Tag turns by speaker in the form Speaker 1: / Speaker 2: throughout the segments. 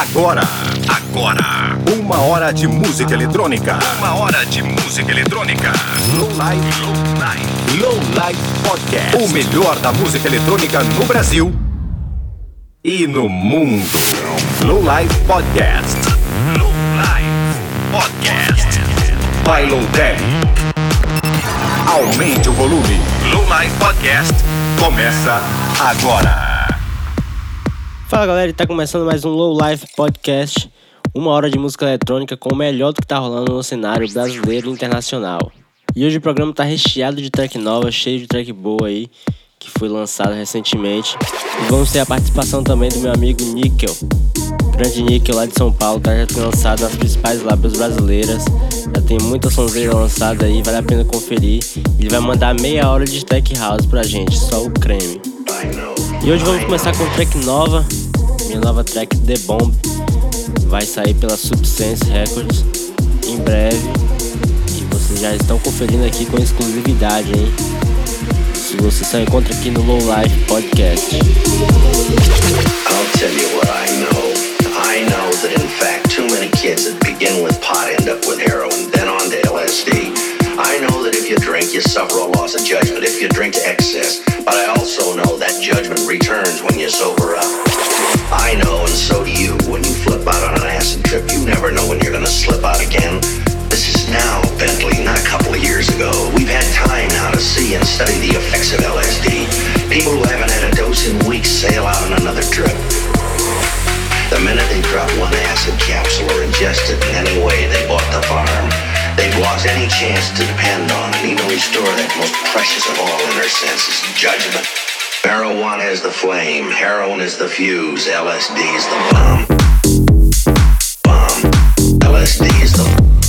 Speaker 1: Agora, agora, uma hora de música eletrônica. Uma hora de música eletrônica. Low Life, Low Life, Low Life Podcast. O melhor da música eletrônica no Brasil e no mundo. Low Life Podcast. Low Life Podcast. By Low. Aumente o volume. Low Life Podcast começa agora.
Speaker 2: Fala galera, tá começando mais um Low Life Podcast, uma hora de música eletrônica com o melhor do que tá rolando no cenário brasileiro e internacional. E hoje o programa tá recheado de track nova, cheio de track boa aí, que foi lançado recentemente. E vamos ter a participação também do meu amigo Nickel, grande Nickel lá de São Paulo, tá já tem lançado nas principais lábios brasileiras. Já tem muita sonzeira lançada aí, vale a pena conferir. Ele vai mandar meia hora de tech house pra gente, só o creme. E hoje vamos começar com track nova, minha nova track The Bomb. Vai sair pela Subsense Records em breve. E vocês já estão conferindo aqui com exclusividade, hein? Se você só encontra aqui no Low Life Podcast.
Speaker 3: I'll tell you what I know. I know that in fact too many kids that begin with pot end up with heroin, then on to LSD. You drink, you suffer a loss of judgment if you drink to excess. But I also know that judgment returns when you sober up. I know, and so do you, when you flip out on an acid trip, you never know when you're gonna slip out again. This is now, Bentley, not a couple of years ago. We've had time now to see and study the effects of LSD. People who haven't had a dose in weeks sail out on another trip. The minute they drop one acid capsule or ingest it in any way, they bought the farm. They've lost any chance to depend on and even restore that most precious of all inner senses, judgment. Marijuana is the flame, heroin is the fuse, LSD is the bomb. Bomb. LSD is the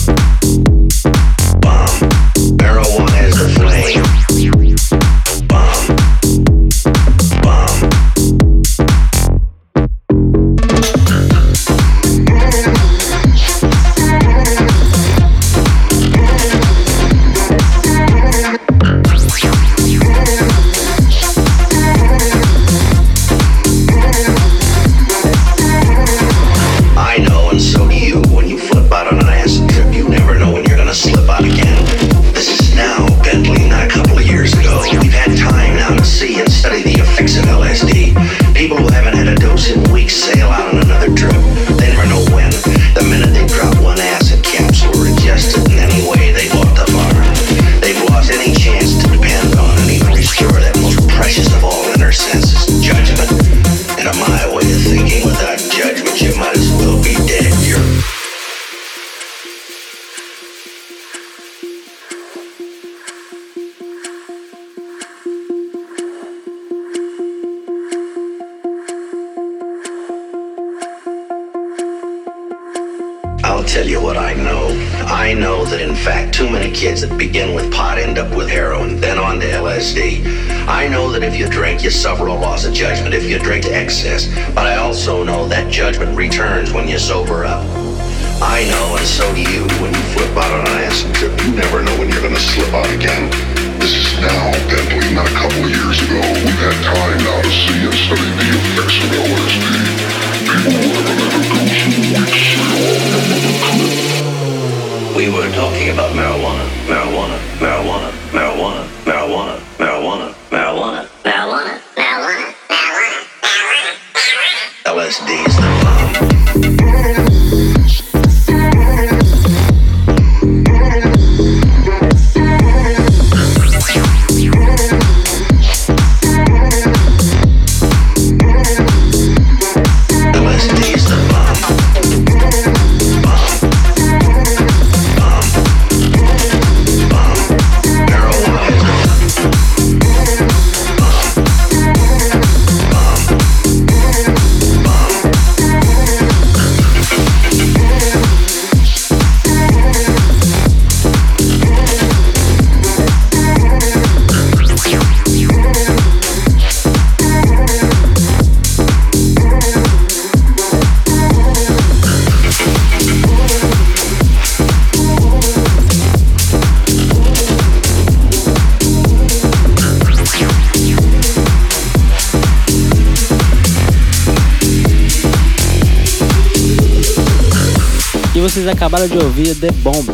Speaker 2: acabaram de ouvir The Bomb,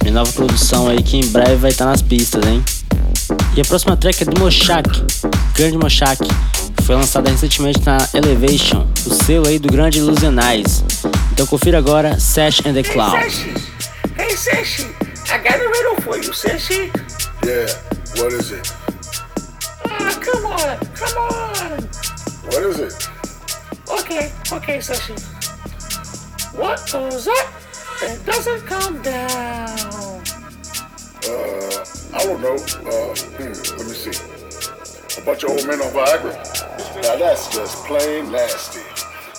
Speaker 2: minha nova produção aí que em breve vai estar nas pistas, hein? E a próxima track é do Moshak, grande Moshak, foi lançada recentemente na Elevation, o selo aí do grande Illusionize. Então confira agora Sash and the Cloud.
Speaker 4: Hey, Sashi. Hey, Sashi. I got a riddle for you, Sashi.
Speaker 5: Yeah, what is it?
Speaker 4: Ah, come on. Come on.
Speaker 5: What is it?
Speaker 4: Okay, okay, Sashi. What goes up
Speaker 5: bunch of old men on Viagra? Now that's just plain nasty.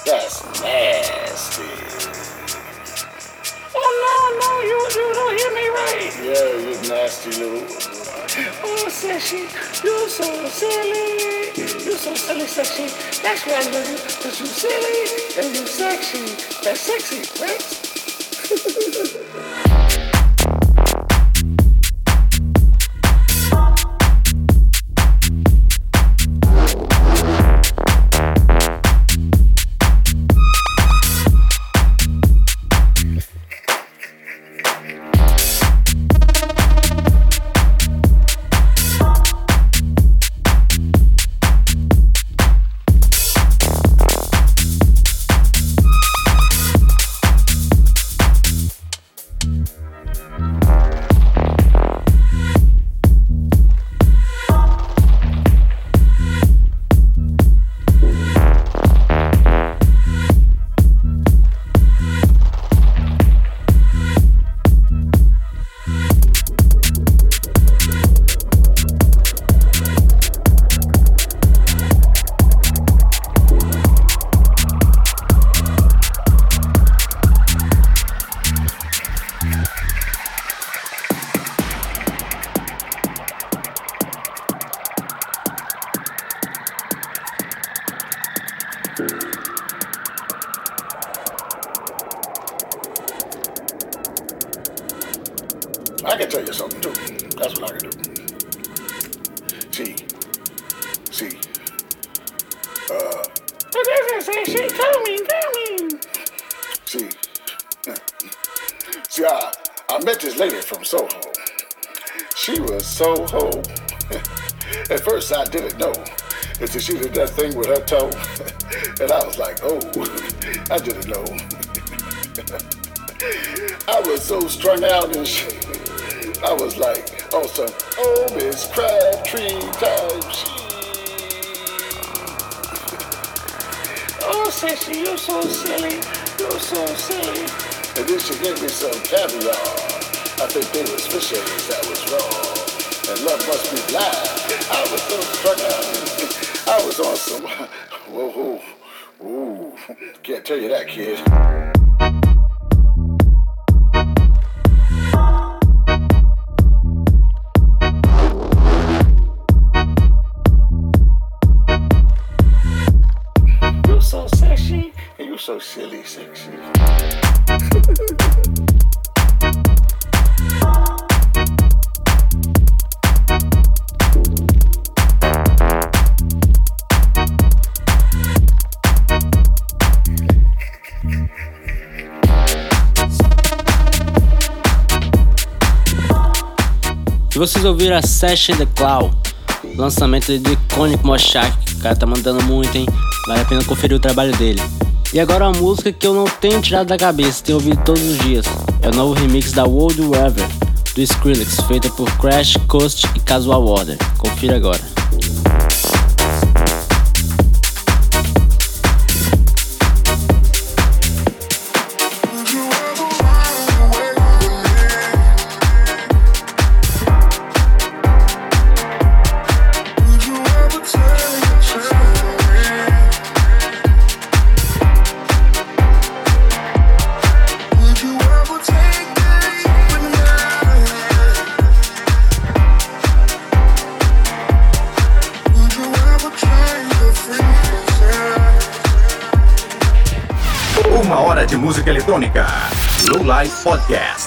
Speaker 5: That's nasty.
Speaker 4: Oh, no, no, you, you don't hear me right.
Speaker 5: Yeah, you nasty little.
Speaker 4: Oh, Sashi, you're so silly. You're so silly, Sashi. That's why I love you, because you're silly and you're sexy. That's sexy, right?
Speaker 5: Thing with her toe, and I was like, oh, I didn't know. I was so strung out and shit. I was like, on some, oh, Miss Crabtree type shit.
Speaker 4: Oh, Sashi, you're so silly. You're so silly.
Speaker 5: And then she gave me some caviar. I think they was fish eggs that was wrong. And love must be blind. I was so strung out. I was on some, whoa, whoa, ooh, can't tell you that, kid.
Speaker 4: You're so sexy.
Speaker 5: And you're so silly, sexy.
Speaker 2: E vocês ouviram a Session The Cloud, lançamento do icônico Moshak, o cara tá mandando muito, hein? Vale a pena conferir o trabalho dele. E agora uma música que eu não tenho tirado da cabeça, tenho ouvido todos os dias. É o novo remix da World Weather, do Skrillex, feita por Crash, Coast e Casual Order. Confira agora.
Speaker 1: Life Podcast.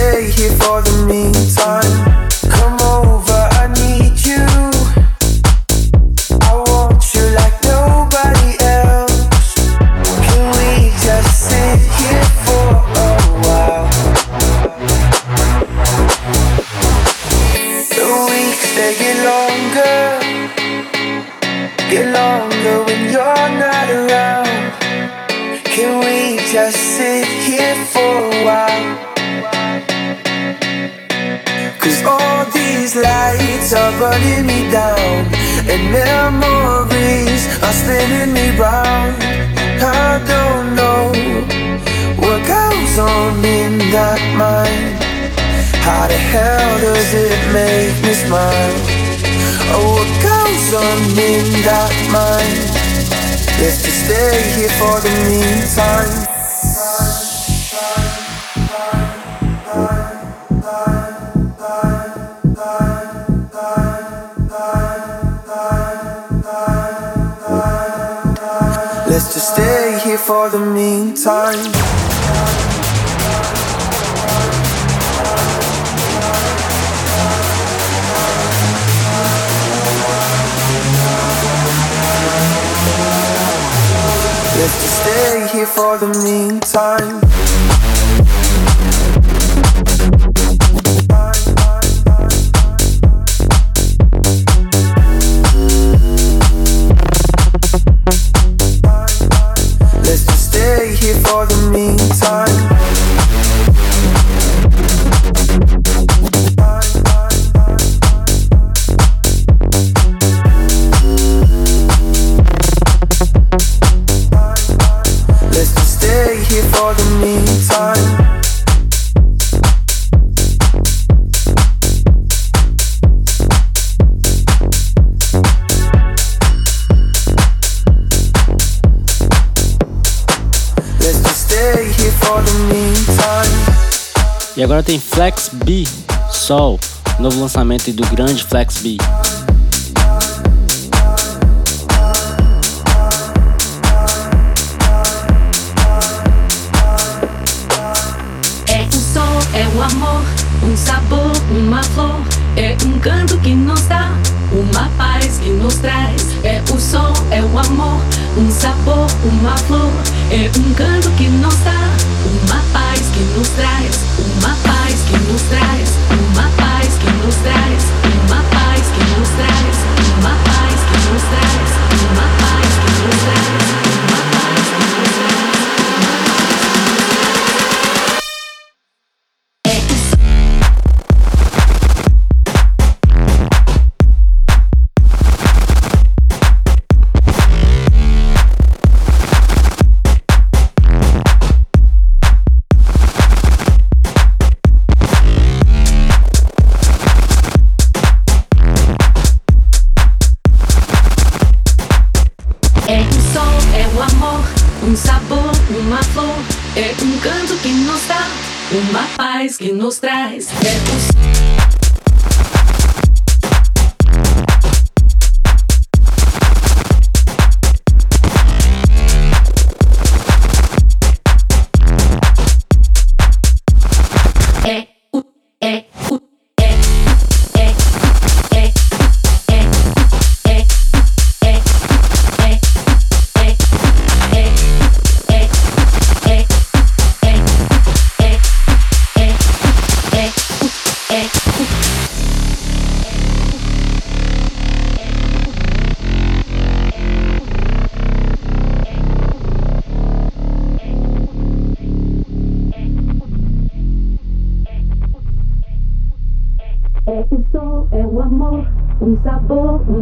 Speaker 6: stay here for the
Speaker 7: meantime.
Speaker 6: How the hell does it make me smile? Oh, what goes on in that mind? Let's just stay here for the meantime.
Speaker 7: Let's just stay here for the meantime. Let's stay here for the meantime.
Speaker 2: E agora tem Flex B, Sol, novo lançamento do grande Flex B.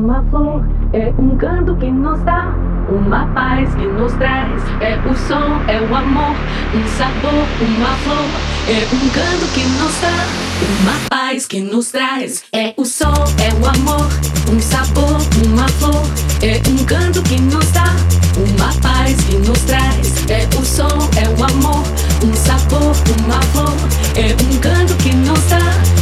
Speaker 8: uma flor. É um canto que nos dá, uma paz que nos traz. É o sol, é o amor, um sabor, uma flor. É um canto que nos dá, uma paz que nos traz. É o sol, é o amor, um sabor, uma flor. É um canto que nos dá, uma paz que nos traz. É o sol, é o amor, um sabor, uma flor. É um canto que nos dá,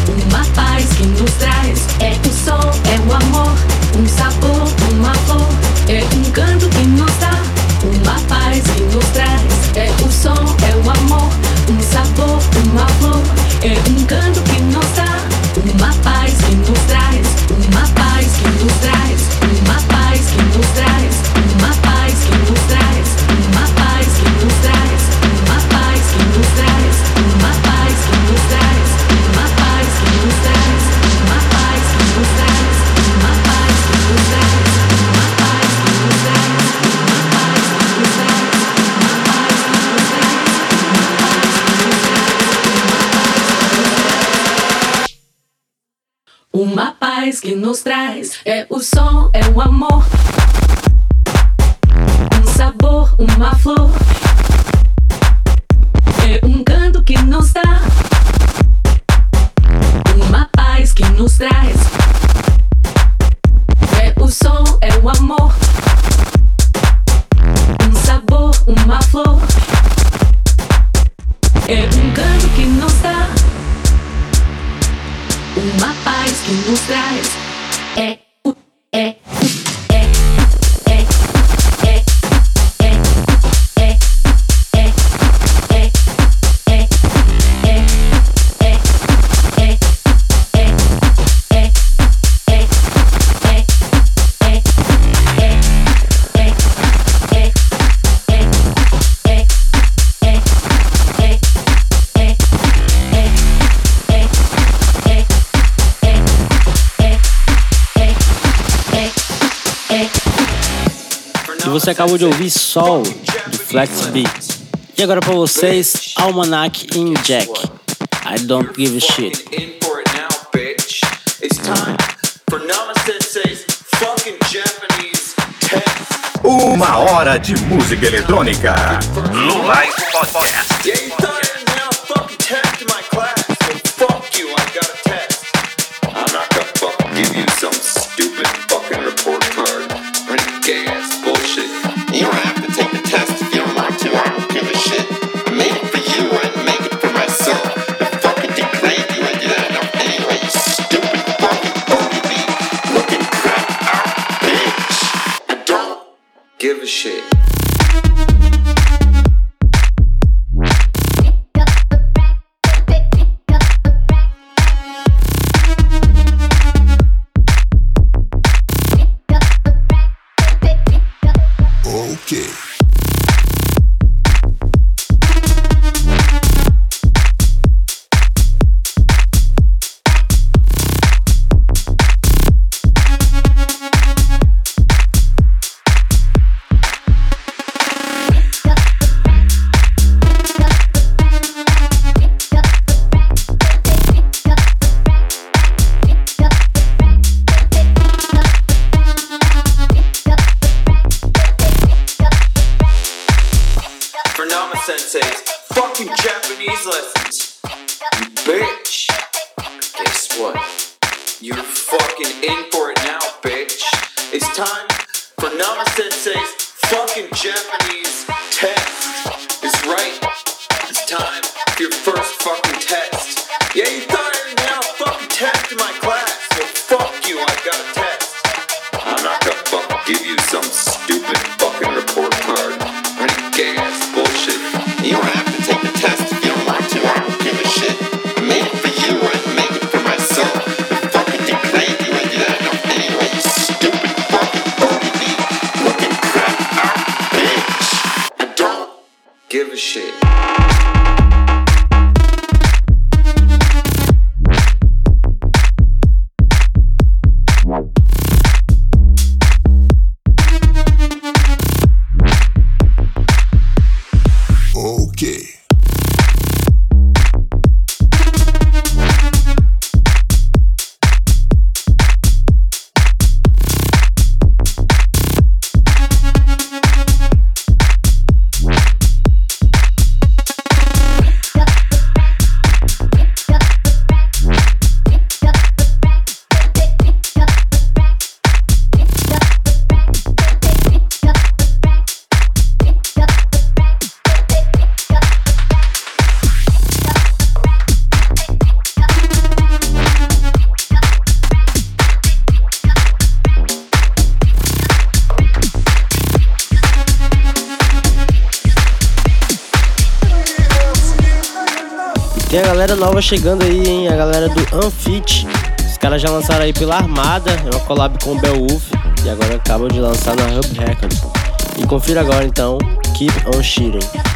Speaker 8: uma paz que nos traz. É o sol, é o amor, um sabor, uma flor. É um canto que nos dá, uma paz que nos traz. É o sol, é o amor, um sabor, uma flor. É um que nos traz é o som, é o amor. Um sabor, uma flor. Que nos traz. É o é o
Speaker 2: acabou de ouvir Sol, de Flex Beat. E agora para vocês, Almanac in Jack. I don't give a shit.
Speaker 1: Uma hora de música eletrônica. Blue Life Podcast.
Speaker 9: for
Speaker 10: Sensei's fucking Japanese lessons. You bitch. Guess what? You're fucking in for it now, bitch. It's time for Nama Sensei's fucking Japanese test. It's right. It's time for your first fucking test. Yeah, you thought.
Speaker 2: chegando aí, hein, a galera do Unfit. Os caras já lançaram aí pela Armada, é uma collab com o Beowulf e agora acabam de lançar na Hub Records. E confira agora então, Keep On
Speaker 8: Shooting.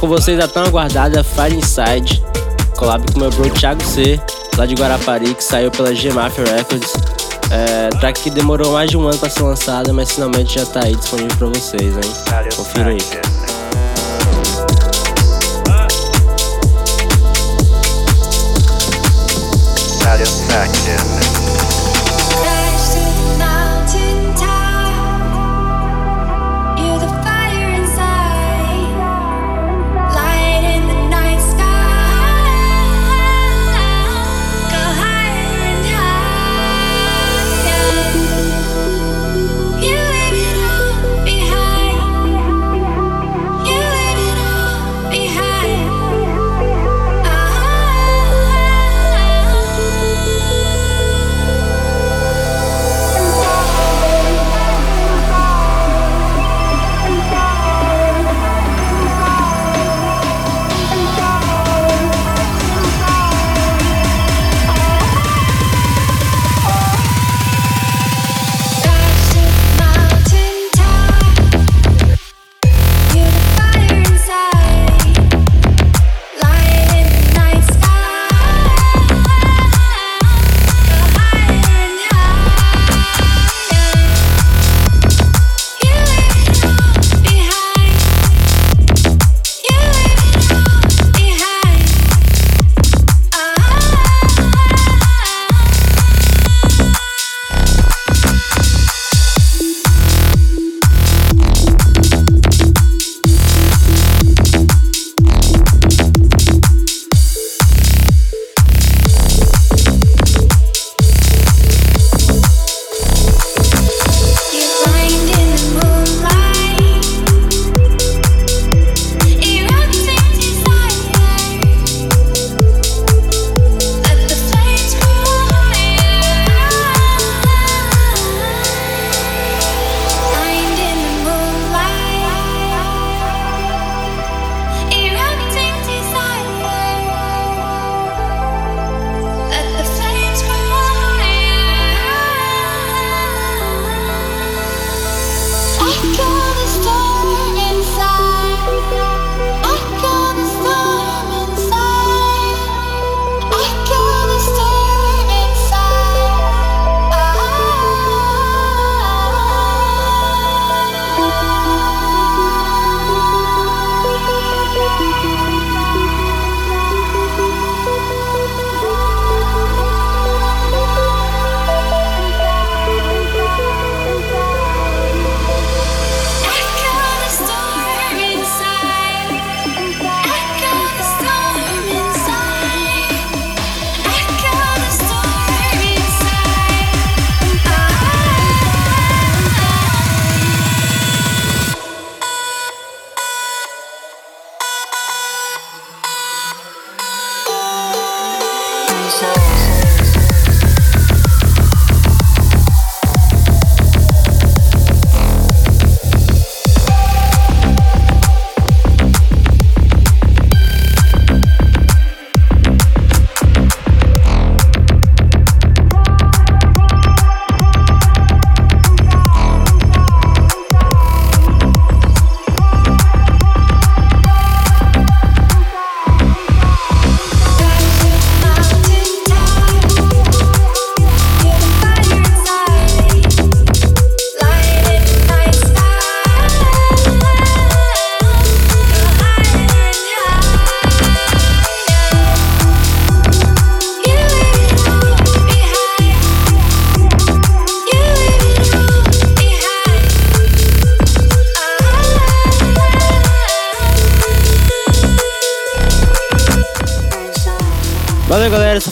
Speaker 11: com vocês a tão aguardada Fire Inside, collab com meu bro Thiago C, lá de Guarapari, que saiu pela G Mafia Records. É, track que demorou mais de um ano para ser lançada, mas finalmente já tá aí disponível para vocês, hein? Confira aí.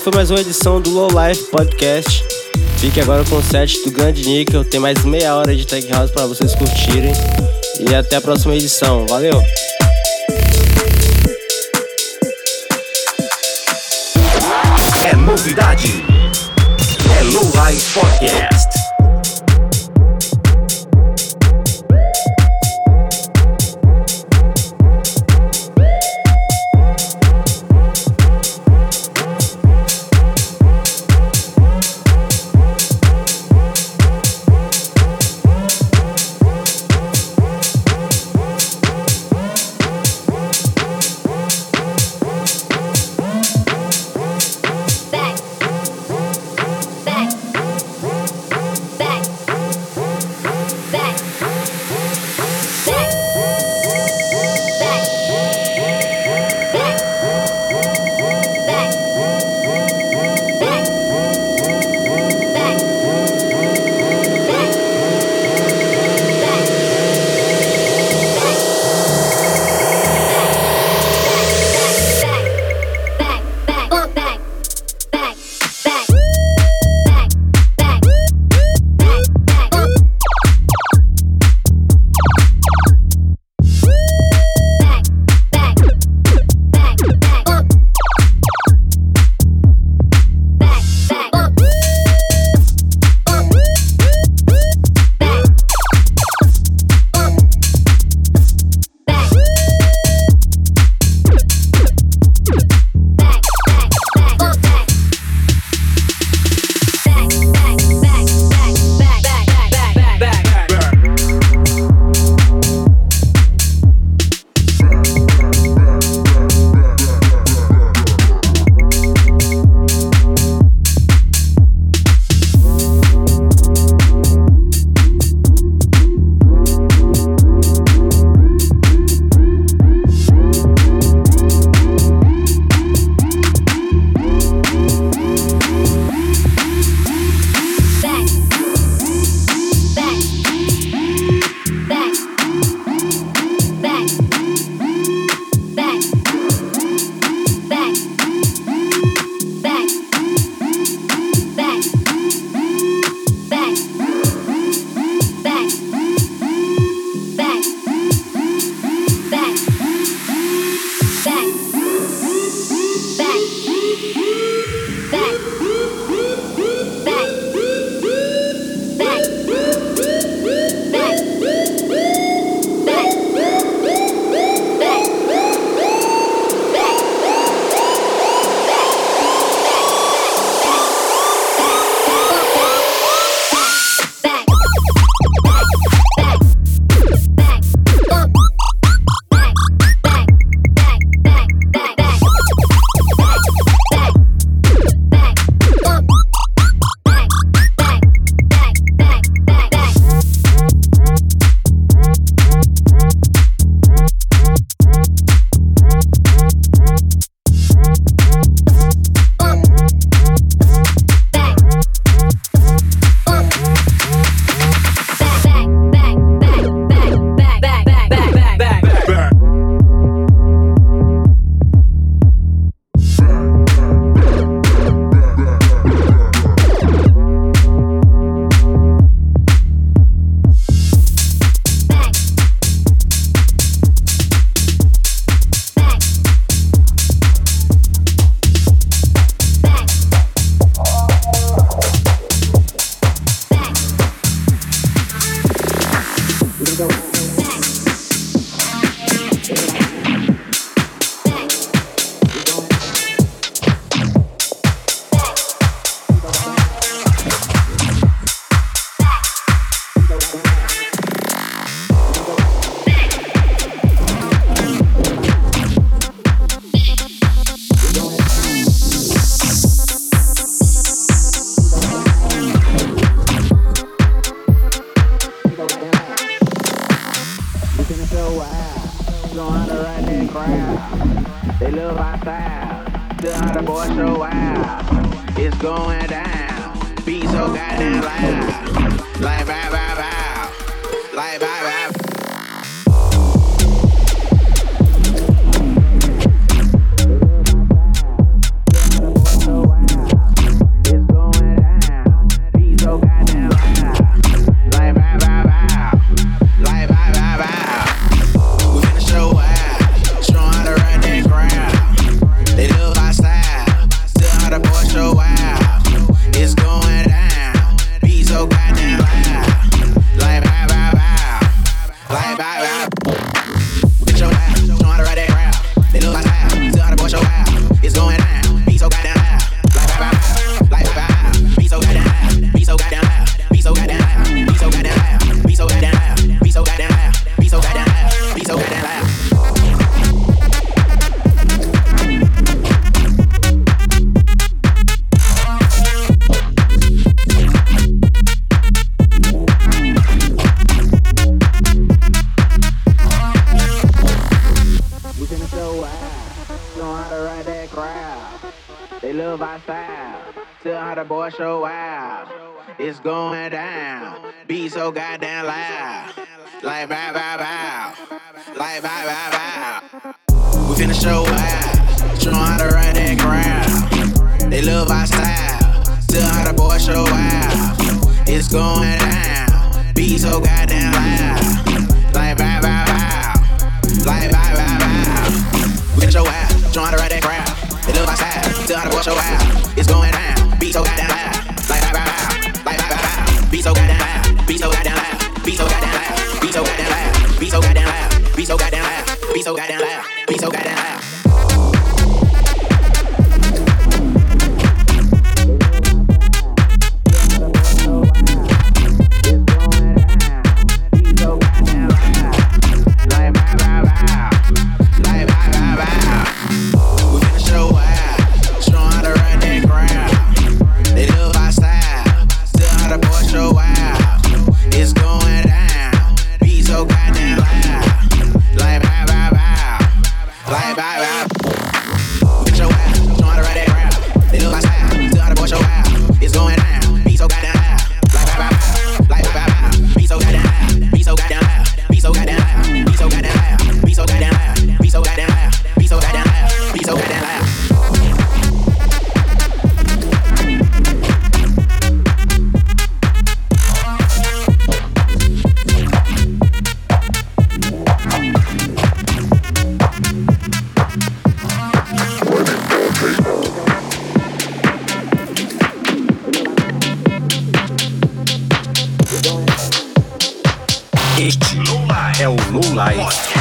Speaker 2: Foi mais uma edição do Low Life Podcast. Fique agora com o set do Grande Nickel. Tem mais meia hora de Tech House para vocês curtirem. E até a próxima edição. Valeu!
Speaker 12: É novidade. É Low Life Podcast. It's going down. Be so goddamn loud. Like bow bow bow. Like bow bow bow. We finna show out. Show how to ride that crowd. They love our style. Tell how the boy show out. It's going down. Be so goddamn loud. Like bow bow bow. Like bow bow bow. We finna show out. Show how to ride that crowd. They love our style. Tell how the boy show out. It's going down. Be so goddamn loud. Be so goddamn loud. Be so goddamn loud. Be so goddamn loud. Be so goddamn loud. Be so goddamn loud. Be so goddamn loud. Be so goddamn loud. like.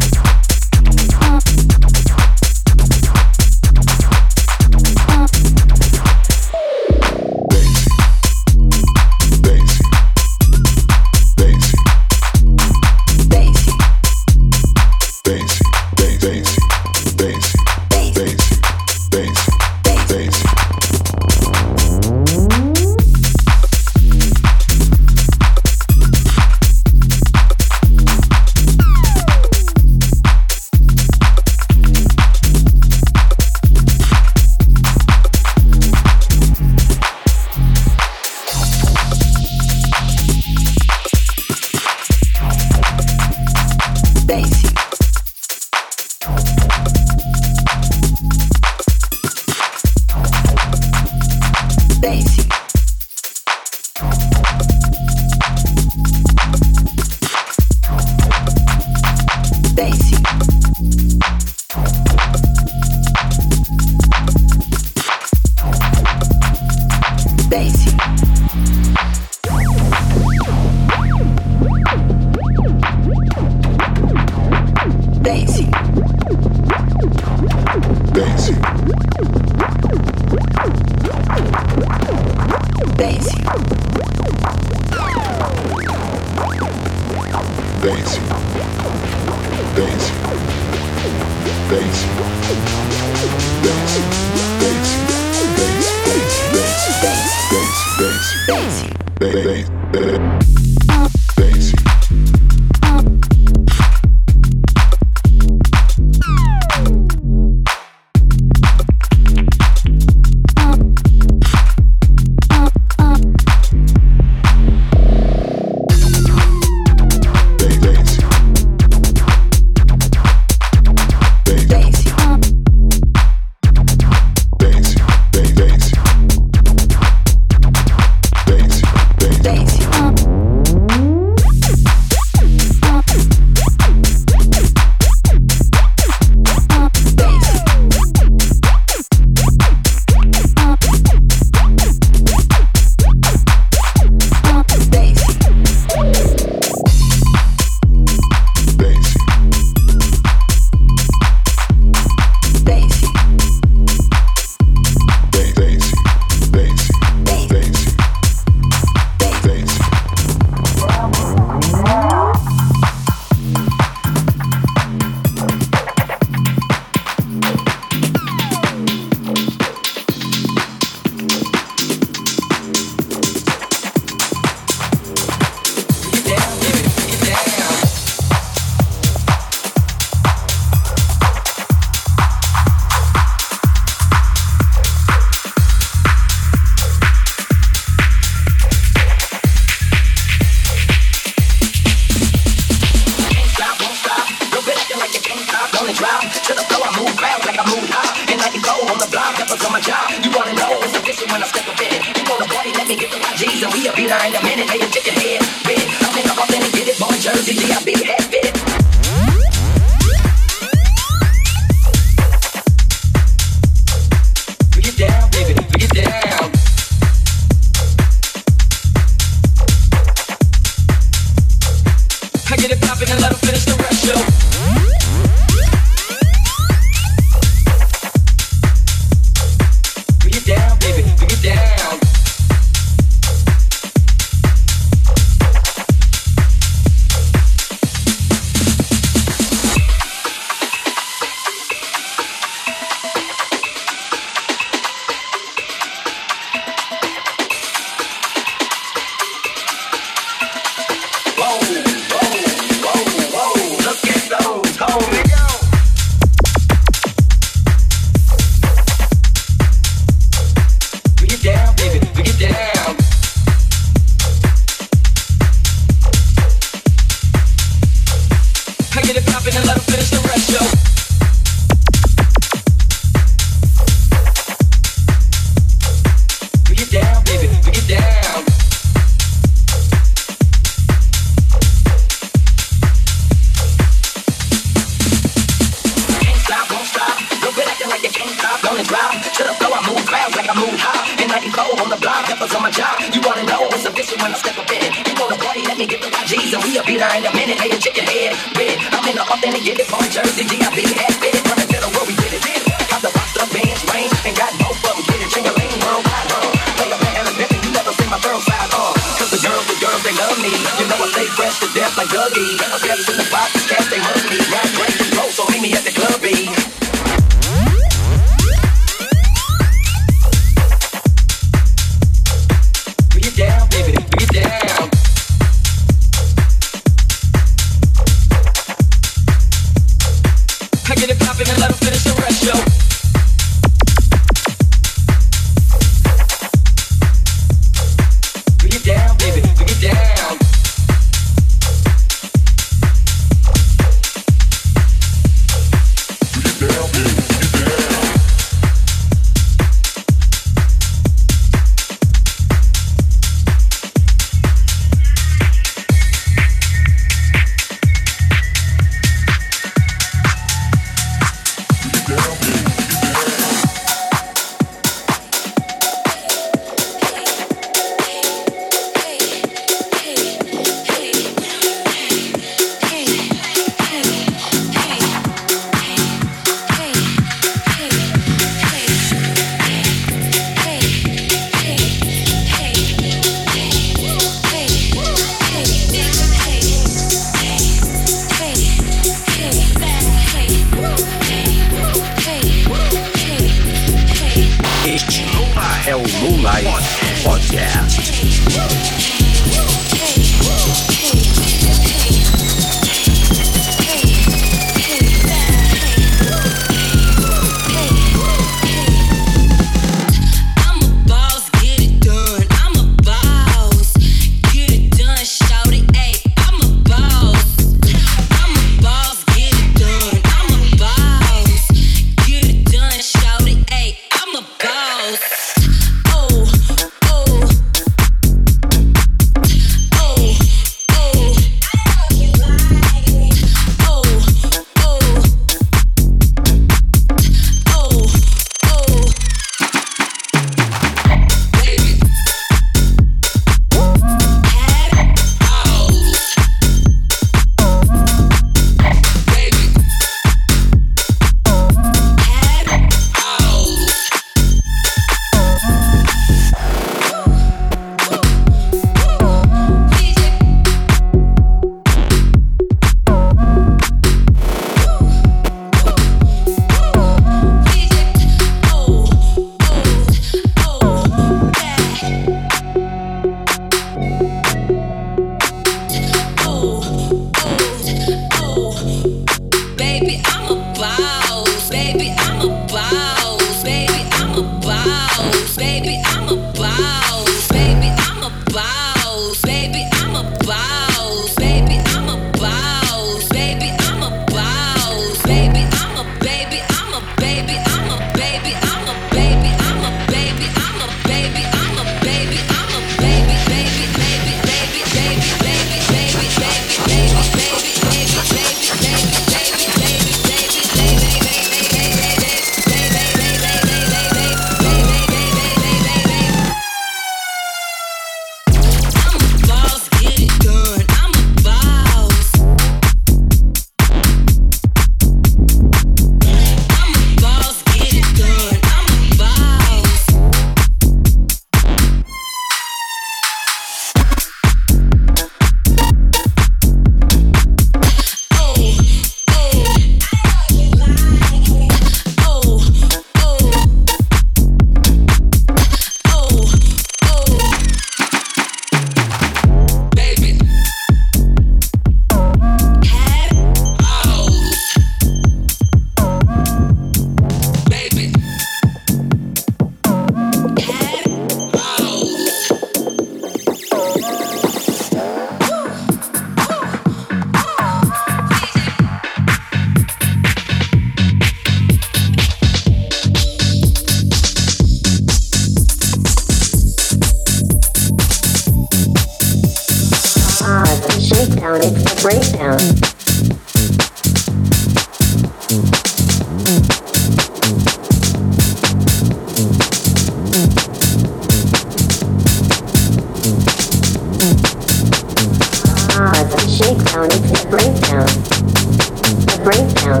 Speaker 12: breakdown.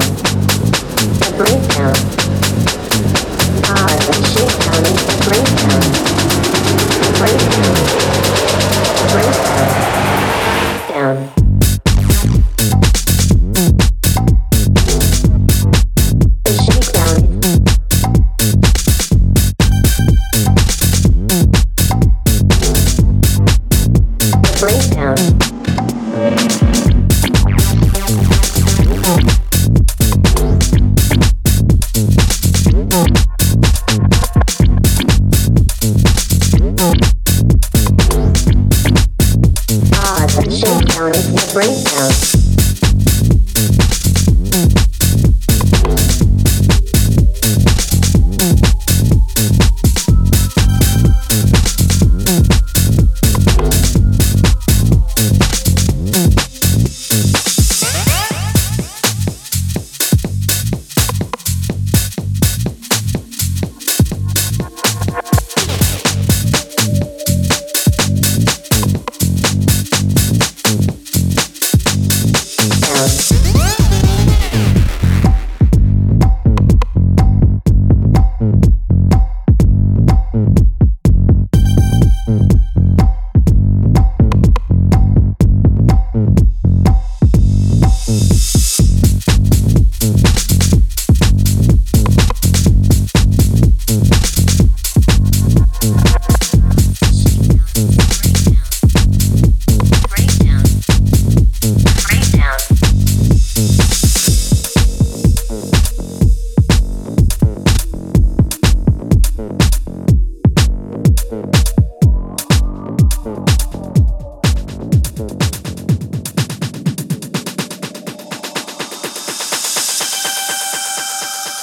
Speaker 12: The
Speaker 13: breakdown. Ah, Pause and shakedown is the breakdown. The breakdown. The
Speaker 14: breakdown.